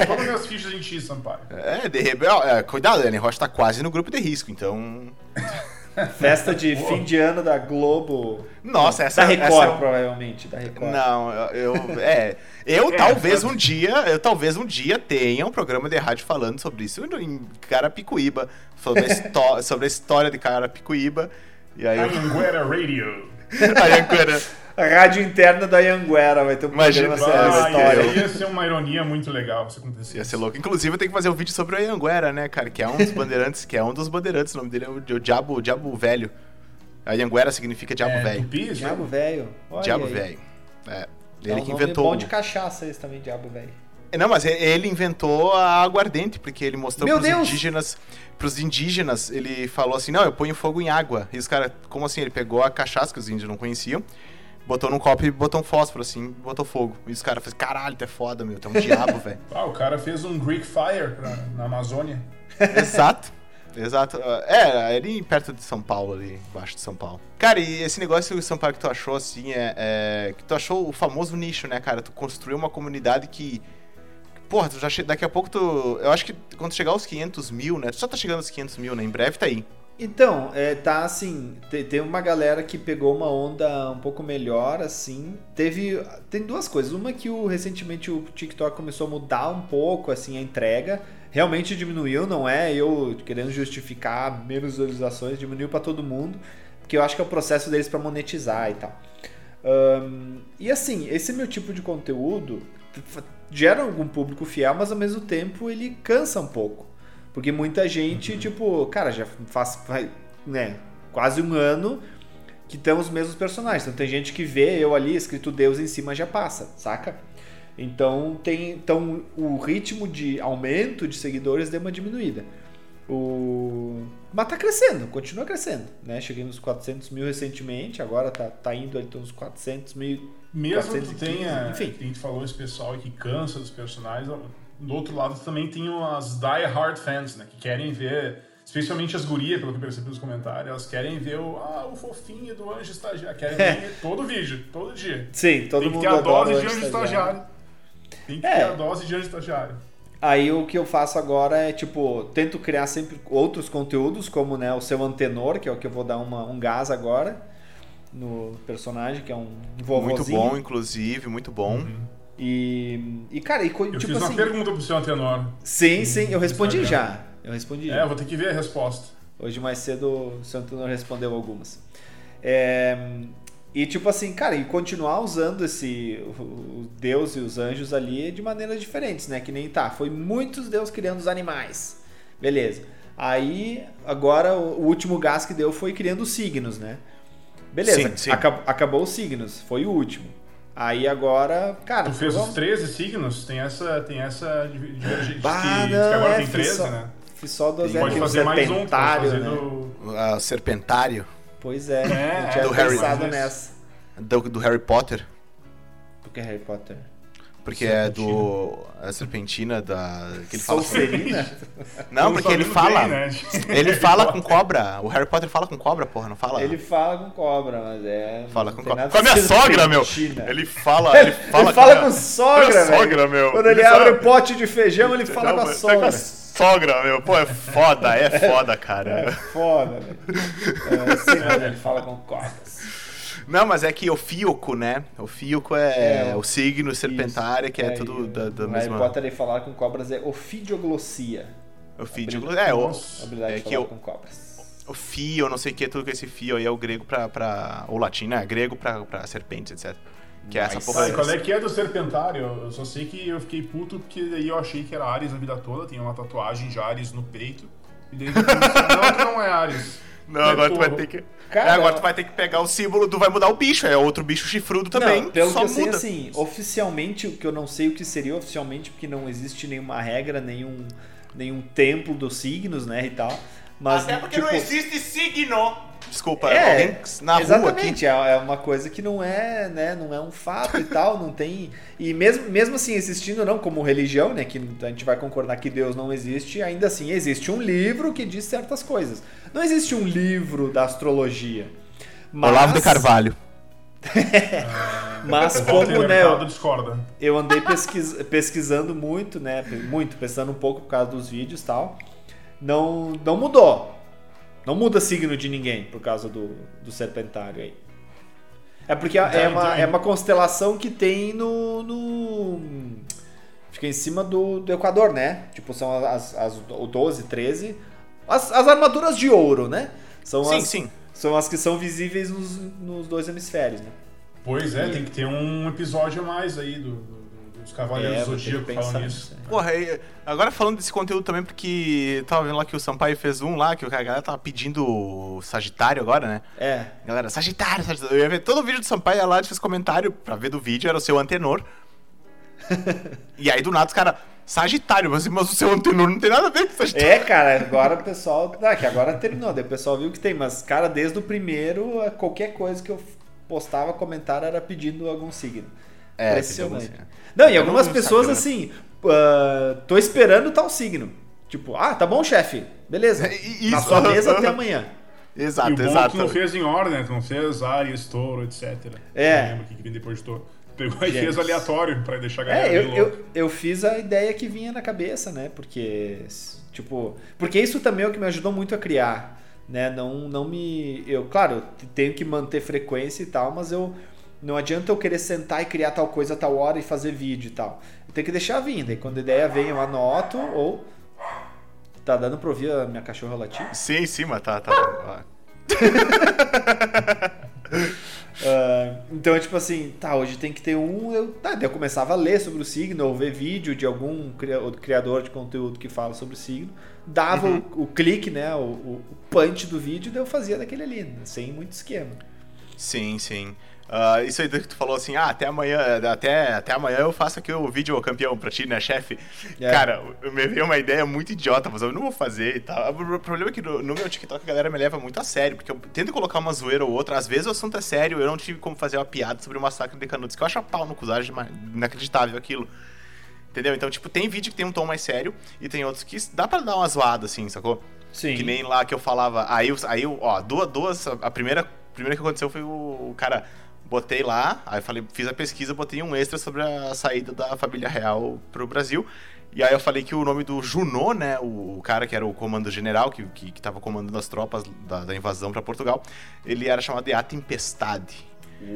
Todas as minhas fichas em X, Sampaio. é, de repente. ó, é, cuidado, Ellen Rocha tá quase no grupo de risco, então. Festa de fim de ano da Globo. Nossa, essa da essa Record, é o- provavelmente. Da Record. Não, eu. eu- é. Eu É, talvez pode- um dia. Eu talvez um dia tenha um programa de rádio falando sobre isso em Carapicuíba. Sobre a, histó- sobre a história de Carapicuíba. E aí eu. Anguera Radio. aí agora. A rádio interna da Anguera vai ter um Imagina programa a Ah, história. ia, ia ser uma ironia muito legal se acontecer. Ia ser louco. Inclusive, eu tenho que fazer um vídeo sobre o Anhanguera, né, cara? Que é um dos bandeirantes, que é um dos bandeirantes. O nome dele é o, o Diabo, o Diabo Velho. A Anhanguera significa Diabo É, Velho. Tupi? Diabo velho. Olha Diabo aí. Velho. É. É Ele um que inventou. bom o- de cachaça esse também, Diabo velho. Não, mas ele inventou a aguardente, porque ele mostrou Meu pros Deus! indígenas. Pros indígenas, ele falou assim: não, eu ponho fogo em água. E os caras, como assim? Ele pegou a cachaça que os índios não conheciam, botou num copo e botou um fósforo, assim, botou fogo. E os caras falaram: caralho, tu é foda, meu, tu é um diabo, velho. Ah, o cara fez um Greek Fire pra- na Amazônia. Exato. Exato. É, ali perto de São Paulo, ali, embaixo de São Paulo. Cara, e esse negócio, São Paulo, que tu achou, assim, é, é- Que tu achou o famoso nicho, né, cara? Tu construiu uma comunidade que. Porra, tu já che... daqui a pouco tu. Eu acho que quando chegar aos 500 mil, né? Tu só tá chegando aos 500 mil, né? Em breve tá aí. Então, é, tá assim, te- tem, uma galera que pegou uma onda um pouco melhor, assim. Teve. Tem duas coisas. Uma que o, recentemente o TikTok começou a mudar um pouco assim a entrega. Realmente diminuiu, não é eu querendo justificar menos visualizações, diminuiu pra todo mundo. Porque eu acho que é o processo deles pra monetizar e tal. Ahn, e assim, esse meu tipo de conteúdo gera algum público fiel, mas ao mesmo tempo ele cansa um pouco. Porque muita gente, tipo, cara, já faz, faz, né, quase um ano que estão os mesmos personagens. Então tem gente que vê eu ali escrito Deus em cima já passa, saca? Então tem, então o ritmo de aumento de seguidores deu uma diminuída. O... Mas tá crescendo, continua crescendo, né? Cheguei nos 400 mil recentemente, agora tá, tá indo ali uns 400 mil. Mesmo que 415, tu tenha, enfim. que a gente falou esse pessoal que cansa dos personagens, do outro lado também tem as die hard fans, né, que querem ver, especialmente as gurias, pelo que eu percebi nos comentários, elas querem ver o, ah, o fofinho do anjo estagiário, querem ver todo vídeo, todo dia. Sim, todo tem que mundo ter a dose o de anjo estagiário. Tem que É. ter a dose de anjo estagiário. Aí o que eu faço agora é, tipo, tento criar sempre outros conteúdos, como né, o seu antenor, que é o que eu vou dar uma, um gás agora no personagem, que é um Muito vovozinho. bom, inclusive, muito bom. E, e cara, e, co- Eu tipo fiz assim... uma pergunta pro seu antenor. Sim, sim, eu respondi já. Eu respondi. É, eu vou ter que ver a resposta. Hoje mais cedo o seu Antenor respondeu algumas. É, e tipo assim, cara, e continuar usando esse o, Deus e os anjos ali de maneiras diferentes, né? Que nem tá, foi muitos Deus criando os animais. Beleza. Aí, agora o, o último gás que deu foi criando os signos, né? Beleza, Sim, sim. acab- acabou os signos, foi o último. Aí agora, cara, Tu fez vamos- os 13 signos, tem essa, tem essa div- divergência, Bah, que, que não, agora é, tem fiz 13, só- né? Fiz só do Tem- Zé, Pode fazer mais um, pode né? do... Ah, Serpentário, Pois é, É, eu tinha do Harry- nessa. do, do Harry Potter. Porque é Harry Potter. Porque é do. A Serpentina da. Que ele fala Solcerina? Não, porque ele fala. bem, né? Ele fala com cobra. O Harry Potter fala com cobra, porra, não fala? Ele fala com cobra, mas é. fala com cobra. Com a minha sogra, meu! serpentina. Ele fala. Ele fala, Ele fala a com minha- sogra, minha velho. sogra, meu. Quando ele Ele abre o pote de feijão, ele fala Não, com a mas tá sogra. com a sogra, meu. Pô, é foda, é foda, cara. É foda, velho. É, sim, mas ele fala com cobras. Não, mas é que o Fioco, né? O Fioco é, É, o signo serpentário, que é, e tudo da, da o mesma. Harry Potter falar com cobras é ofidioglossia. O fio. É, o, habilidade é de que falar o, com cobras. o fio, não sei o que, tudo com esse fio aí é o grego pra. pra ou latim, né? Grego pra, pra serpentes, etc. Que é essa Nice. porra. Sabe qual é que é do Serpentário? Eu só sei que eu fiquei puto porque daí eu achei que era Ares a vida toda, tinha uma tatuagem de Ares no peito. E daí depois, não, que não é Ares. Não, agora tu vai ter que. Cara, é, agora tu vai ter que pegar o símbolo do. Vai mudar o bicho, é outro bicho chifrudo também. Não, pelo só que eu sei, muda. assim, oficialmente, o que eu não sei o que seria oficialmente, porque não existe nenhuma regra, nenhum, nenhum templo dos signos, né, e tal. Mas, tipo, existe signo! Desculpa, É, na rua aqui. Exatamente, é é uma coisa que não é, né, não é um fato e tal, não tem. E mesmo, mesmo assim, existindo não como religião, né, que a gente vai concordar que Deus não existe, ainda assim existe um livro que diz certas coisas. Não existe um livro da astrologia. Mas, Olavo de Carvalho. Mas como, né, eu, andei pesquis- pesquisando muito, né, muito, pesquisando um pouco por causa dos vídeos e tal, não, não mudou. Não muda signo de ninguém por causa do, do serpentário aí. É porque é, uma, é uma constelação que tem no. no fica em cima do, do Equador, né? Tipo, são as, as o 12, 13. As, as armaduras de ouro, né? São Sim, as, sim. São as que são visíveis nos, nos dois hemisférios, né? Pois é, tem que ter um episódio a mais aí do, do- dos Cavaleiros que Zodíaco falando nisso aí. Porra, e agora falando desse conteúdo também, porque tava vendo lá que o Sampaio fez um lá, que a galera tava pedindo Sagitário agora, né? É. Galera, Sagitário, Sagitário. Eu ia ver todo o vídeo do Sampaio ia lá e fez comentário pra ver do vídeo, era o seu antenor. e aí do nada os caras, Sagitário, mas, mas o seu antenor não tem nada a ver com Sagitário. É, cara, agora o pessoal. Ah, que agora terminou, daí o pessoal viu que tem, mas, cara, desde o primeiro, qualquer coisa que eu postava, comentário era pedindo algum signo. É, Impressionante. algum signo. Não, e algumas não pessoas Instagram. assim, ah, tô esperando tal signo. Tipo, ah, tá bom, chefe. Beleza. Na isso. sua mesa até amanhã. Exato, e o bom é que exato. tu não fez em ordem, né? Tu não fez Ares, Touro, etc. É. Não lembro o que que vem depois de Touro. Pegou e Gêmeos. fez aleatório pra deixar a galera É, eu, eu, eu fiz a ideia que vinha na cabeça, né? Porque, tipo, porque isso também é o que me ajudou muito a criar, né? Não, não me, eu, claro, eu tenho que manter frequência e tal, mas eu não adianta eu querer sentar e criar tal coisa a tal hora e fazer vídeo e tal. Eu tenho que deixar vindo. E quando a ideia vem, eu anoto ou tá dando pra ouvir a minha cachorra latir? Sim, sim, mas tá. tá Ah, então, tipo assim, tá, hoje tem que ter um. Eu, tá, daí eu começava a ler sobre o signo, ou ver vídeo de algum criador de conteúdo que fala sobre o signo, dava Uhum. o, o clique, né, o, o, o punch do vídeo, daí eu fazia daquele ali, sem muito esquema. Sim, sim. Ah, isso aí que tu falou assim, ah, até amanhã, até, até amanhã eu faço aqui o vídeo campeão pra ti, né, chefe? É. Cara, me veio uma ideia muito idiota, mas eu não vou fazer e tal. O problema é que no, no meu TikTok a galera me leva muito a sério, porque eu tento colocar uma zoeira ou outra, às vezes o assunto é sério, eu não tive como fazer uma piada sobre o massacre de Canudos, que eu acho a pau no cusagem inacreditável aquilo. Entendeu? Então, tipo, tem vídeo que tem um tom mais sério e tem outros que dá pra dar uma zoada, assim, sacou? Sim. Que nem lá que eu falava. Aí, aí ó, duas, duas. A primeira, a primeira que aconteceu foi o, o cara. Botei lá, aí falei, fiz a pesquisa, botei um extra sobre a saída da família real pro Brasil. E aí eu falei que o nome do Junot, né, o, cara que era o comando general, que, que, que comandando as tropas da, da invasão pra Portugal, ele era chamado de A Tempestade.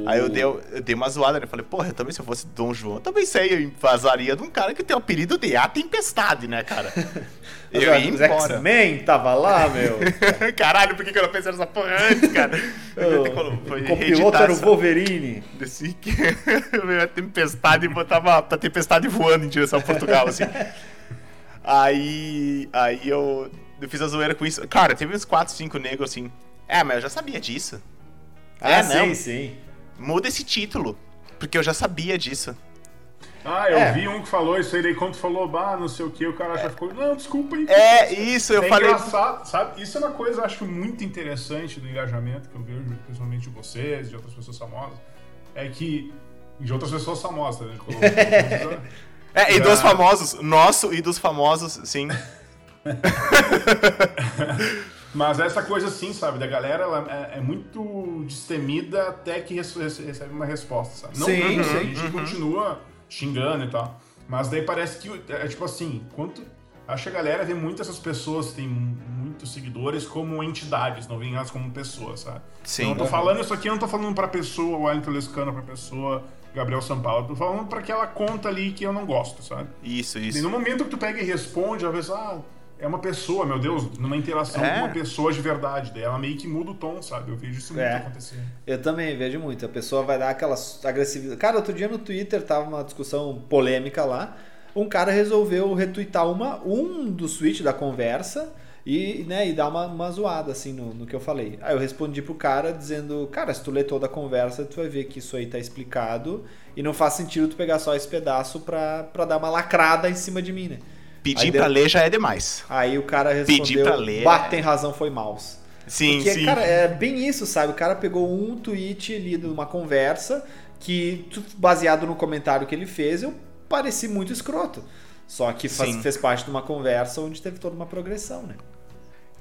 Aí eu dei, eu dei uma zoada, né? Falei, porra, eu também se eu fosse Dom João, eu também sei, eu invasaria de um cara que tem o apelido de A Tempestade, né, cara? Eu ia embora. X-Men tava lá, meu. Caralho, por que, que eu não pensei nessa porra antes, cara? O foi copiloto reeditar era o Wolverine. desse que a tempestade e botava a tempestade voando em direção a Portugal, assim. Aí, aí eu, eu fiz a zoeira com isso. Cara, teve uns 4, 5 negros assim. É, mas eu já sabia disso. Ah, É, sim, não. sim. Muda esse título. Porque eu já sabia disso. Ah, eu É. vi um que falou isso aí, daí quando falou, bah, não sei o que, o cara já ficou, não, desculpa aí. É, isso, eu é falei. sabe? Isso é uma coisa, eu acho, muito interessante do engajamento que eu vejo, principalmente de vocês, de outras pessoas famosas, é que. De outras pessoas famosas, né? Colocou- É, e dos famosos. Nosso e dos famosos, sim. Mas essa coisa assim, sabe, da galera, ela é, é muito destemida até que recebe uma resposta, sabe? Não, Sim, não, sim. a gente continua xingando e tal. Mas daí parece que, é tipo assim, quanto... Acho que a galera vê muito essas pessoas têm muitos seguidores como entidades, não veem elas como pessoas, sabe? Sim. Não tô falando isso aqui, eu não tô falando pra pessoa, o Wellington Lescano pra pessoa, Gabriel Sampaio, tô falando pra aquela conta ali que eu não gosto, sabe? Isso, E isso. no momento que tu pega e responde, às vezes, ah, é uma pessoa, meu Deus, numa interação É. com uma pessoa de verdade. Daí ela meio que muda o tom, sabe? Eu vejo isso muito É. acontecer. Eu também vejo muito. A pessoa vai dar aquela agressividade. Cara, outro dia no Twitter tava uma discussão polêmica lá. Um cara resolveu retweetar uma, um dos tweets da conversa e, né, e dar uma, uma zoada assim no, no que eu falei. Aí eu respondi pro cara dizendo: Cara, se tu ler toda a conversa, tu vai ver que isso aí tá explicado e não faz sentido tu pegar só esse pedaço pra, pra dar uma lacrada em cima de mim, né? Pedir Aí pra ler já é demais. Aí o cara Pedir respondeu: pra ler é- tem razão, foi mouse. Sim, Porque, sim. cara, é bem isso, sabe? O cara pegou um tweet ali de uma conversa que, baseado no comentário que ele fez, eu pareci muito escroto. Só que faz- fez parte de uma conversa onde teve toda uma progressão, né?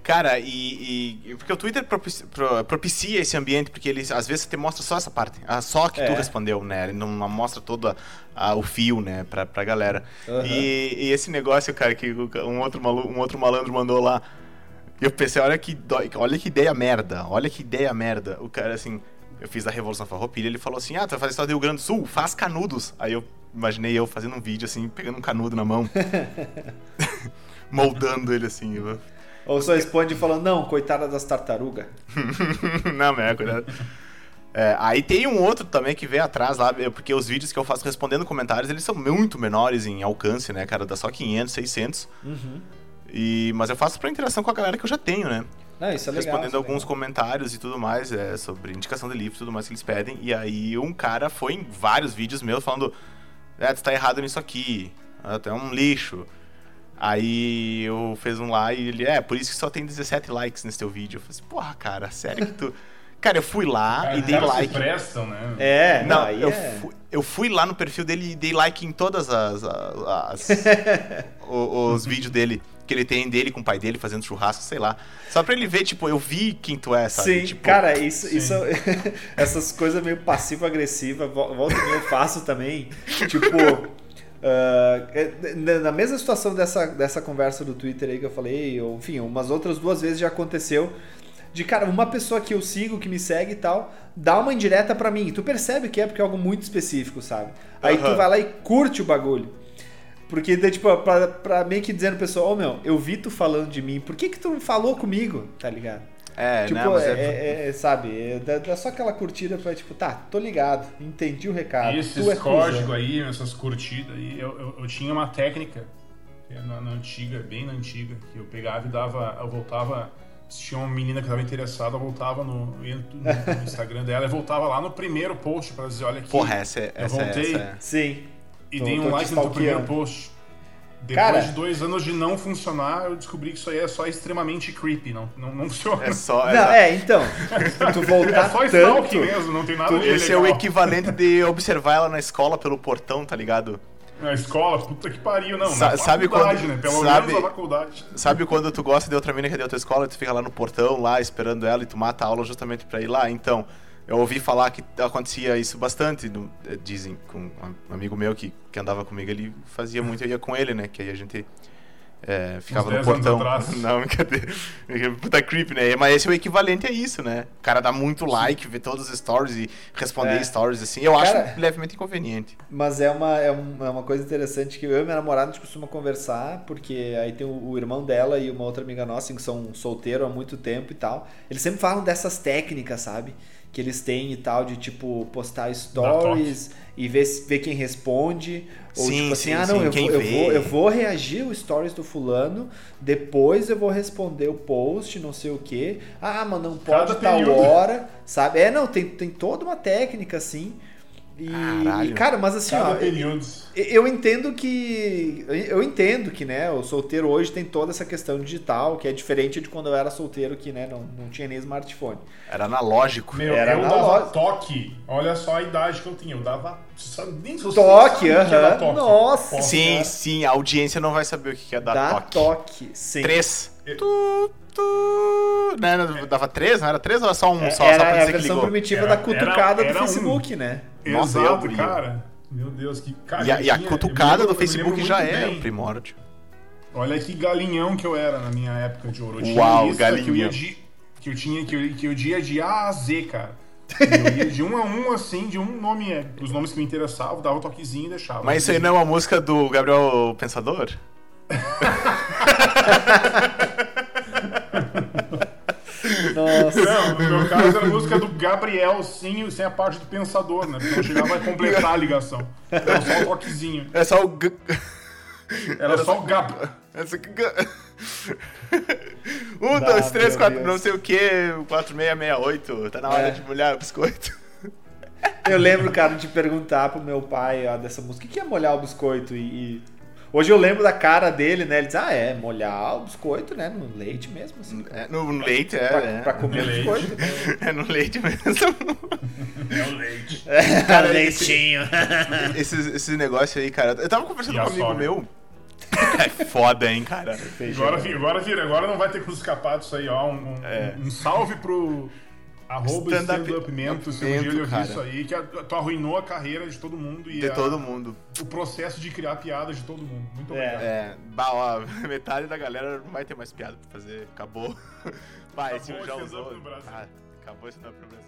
Cara, e, e- Porque o Twitter propicia, pro- propicia esse ambiente, porque ele às vezes te mostra só essa parte. ah, Só que tu É. respondeu, né? Ele não mostra todo a- o fio, né, pra, pra galera. Aham. E, e esse negócio, cara, que um outro, malu, um outro malandro mandou lá. E eu pensei, olha que, olha que ideia merda, olha que ideia merda. O cara, assim, eu fiz da Revolução Farroupilha, ele falou assim, ah, tu vai fazer história do Rio Grande do Sul? Faz canudos. Aí eu imaginei eu fazendo um vídeo, assim, pegando um canudo na mão. moldando ele, assim. Ou só responde falando, não, coitada das tartarugas. Não, mas é, cuidado. É, aí tem um outro também que vem atrás lá, eu- porque os vídeos que eu faço respondendo comentários, eles são muito menores em alcance, né, cara? Dá só 500, 600. Uhum. E, mas eu faço pra interação com a galera que eu já tenho, né? Não, isso é legal. Respondendo isso é alguns legal. comentários e tudo mais, é, sobre indicação de livro e tudo mais que eles pedem. E aí um cara foi em vários vídeos meus falando, é, tu tá errado nisso aqui, ah, tu é um lixo. Aí eu fiz um lá e ele, é, por isso que só tem 17 likes nesse teu vídeo. Eu falei assim, porra, cara, sério que tu... Cara, eu fui lá Cara, e os dei like. se prestam, né? É, não, Não, aí eu, é... fui, eu fui lá no perfil dele e dei like em todas as. as- as- o- os vídeos dele. Que ele tem dele com o pai dele fazendo churrasco, sei lá. Só pra ele ver, tipo, eu vi quem tu é, sabe? Sim, tipo, cara, isso, Sim. isso essas coisas meio passivo-agressiva, vol- volta e meia eu faço também. Tipo, é, na- mesma situação dessa, dessa conversa do Twitter aí que eu falei, ou, enfim, umas outras duas vezes já aconteceu. De cara, uma pessoa que eu sigo, que me segue e tal, dá uma indireta pra mim. Tu percebe que é porque é algo muito específico, sabe? Aí tu Aham. vai lá e curte o bagulho. Porque, tipo, pra, pra meio que dizendo, pessoal, ô meu, eu vi tu falando de mim, por que que tu não falou comigo? Tá ligado? É, Tipo, né? Mas é, é, é- é, sabe, é, dá, dá só aquela curtida pra, tipo, tá, tô ligado, entendi o recado. E tu esses é códigos aí, essas curtidas aí, eu, eu, eu tinha uma técnica é na, na antiga, bem na antiga, que eu pegava e dava, eu voltava, se tinha uma menina que estava interessada, eu voltava no, no, no Instagram dela e voltava lá no primeiro post pra dizer, olha aqui, Porra, essa é. eu Essa, é- voltei essa é. Sim. e tô- dei um like no teu primeiro post. Depois Cara- de dois anos de não funcionar, eu descobri que isso aí é só extremamente creepy, não, não, não funciona. É só. Não, essa- é, então, tu voltar É só tanto... mesmo, não tem nada de Esse é o legal. equivalente de observar ela na escola pelo portão, tá ligado? Na escola, puta que pariu, não. Sa- na sabe faculdade, quando- né? Pelo sabe- menos na faculdade. Sabe quando tu gosta de outra menina que é de outra escola e tu fica lá no portão, lá esperando ela e tu mata a aula justamente pra ir lá? Então, eu ouvi falar que acontecia isso bastante, no- eh, dizem, com um amigo meu que, que andava comigo, ele fazia muito, eu ia com ele, né? Que aí a gente eh, ficava Uns no 10 anos portão. atrás. Não, brincadeira. Puta creep, né? Mas esse é o equivalente a isso, né? O cara dá muito like, vê todos os stories e responder É. stories assim. Eu Cara- acho levemente inconveniente. Mas é uma, é, é uma coisa interessante que eu e minha namorada a gente costuma conversar, porque aí tem o, o irmão dela e uma outra amiga nossa que são solteiros há muito tempo e tal. Eles sempre falam dessas técnicas, sabe? Que eles têm e tal, de tipo postar stories e ver, ver quem responde. Ou Sim, tipo assim, sim, ah não, sim, eu, quem vou, eu, vê. vou, eu vou reagir o stories do fulano, depois eu vou responder o post, não sei o quê. Ah, mas não pode Cada tal período. hora, sabe? É, não, tem, tem toda uma técnica assim. E, Caralho. e, cara, mas assim, Cada ó, período. eu entendo que. Eu entendo que, né, o solteiro hoje tem toda essa questão digital, que é diferente de quando eu era solteiro, que, né, não, não tinha nem smartphone. Era analógico. Meu, Era eu na dava toque. Olha só a idade que eu tinha. Eu dava. Sabe, nem se você Toque, é aham. toque. Nossa. Posso, Sim, cara. sim, a audiência não vai saber o que é dar Dá toque. toque, sim. Três. Tu, tu. Né, dava três? Não era três ou era só um? É, só, só era pra a que versão ligou? primitiva Era- da cutucada era- era do um. Facebook, né? Nossa, eu, Exato, cara. Meu Deus, que cara. E a, e a cutucada do Facebook já é o primórdio. Olha que galinhão que eu era na minha época de ouro. Eu tinha Uau, lista Que eu, galinhão. que eu tinha que eu, que eu ia de A a Z, cara. Eu ia de um a um, assim, de um nome, é, os nomes que me interessavam, dava um toquezinho e deixava. Mas isso aí não é uma música do Gabriel Pensador? Nossa. Não, no meu caso era a música do Gabriel sem, sem a parte do pensador, né? Porque não chegava a completar a ligação. Era só um toquezinho. É só o. G... Era só o Gab. Essa g- Um, Dá, dois, três, quatro, Deus. não sei o que, 4668. Tá na hora É. de molhar o biscoito. Eu lembro, cara, de perguntar pro meu pai ó, dessa música, o que que é molhar o biscoito? E, e Hoje eu lembro da cara dele, né? Ele diz, ah, é, molhar o biscoito, né? No leite mesmo, assim. É, no leite, é. Pra, é. pra comer o leite. biscoito. É no leite mesmo. É o leite. Cara, leitinho. Esse, esse negócio aí, cara. Eu tava conversando E com um amigo sogra? meu. É foda, hein, cara. Agora, agora, vira, agora não vai ter como escapar disso aí, ó. Um, um- É. um salve pro arroba Stand-up- stand-up Mento, se um Mento, dia ouvir cara. isso aí, que a- tu arruinou a carreira de todo mundo e De a- todo mundo. o processo de criar piadas de todo mundo. Muito É. obrigado. É, bah, ó, metade da galera não vai ter mais piada pra fazer. Acabou. Vai, esse já usou. Ah, acabou esse stand-up no Brasil, cara.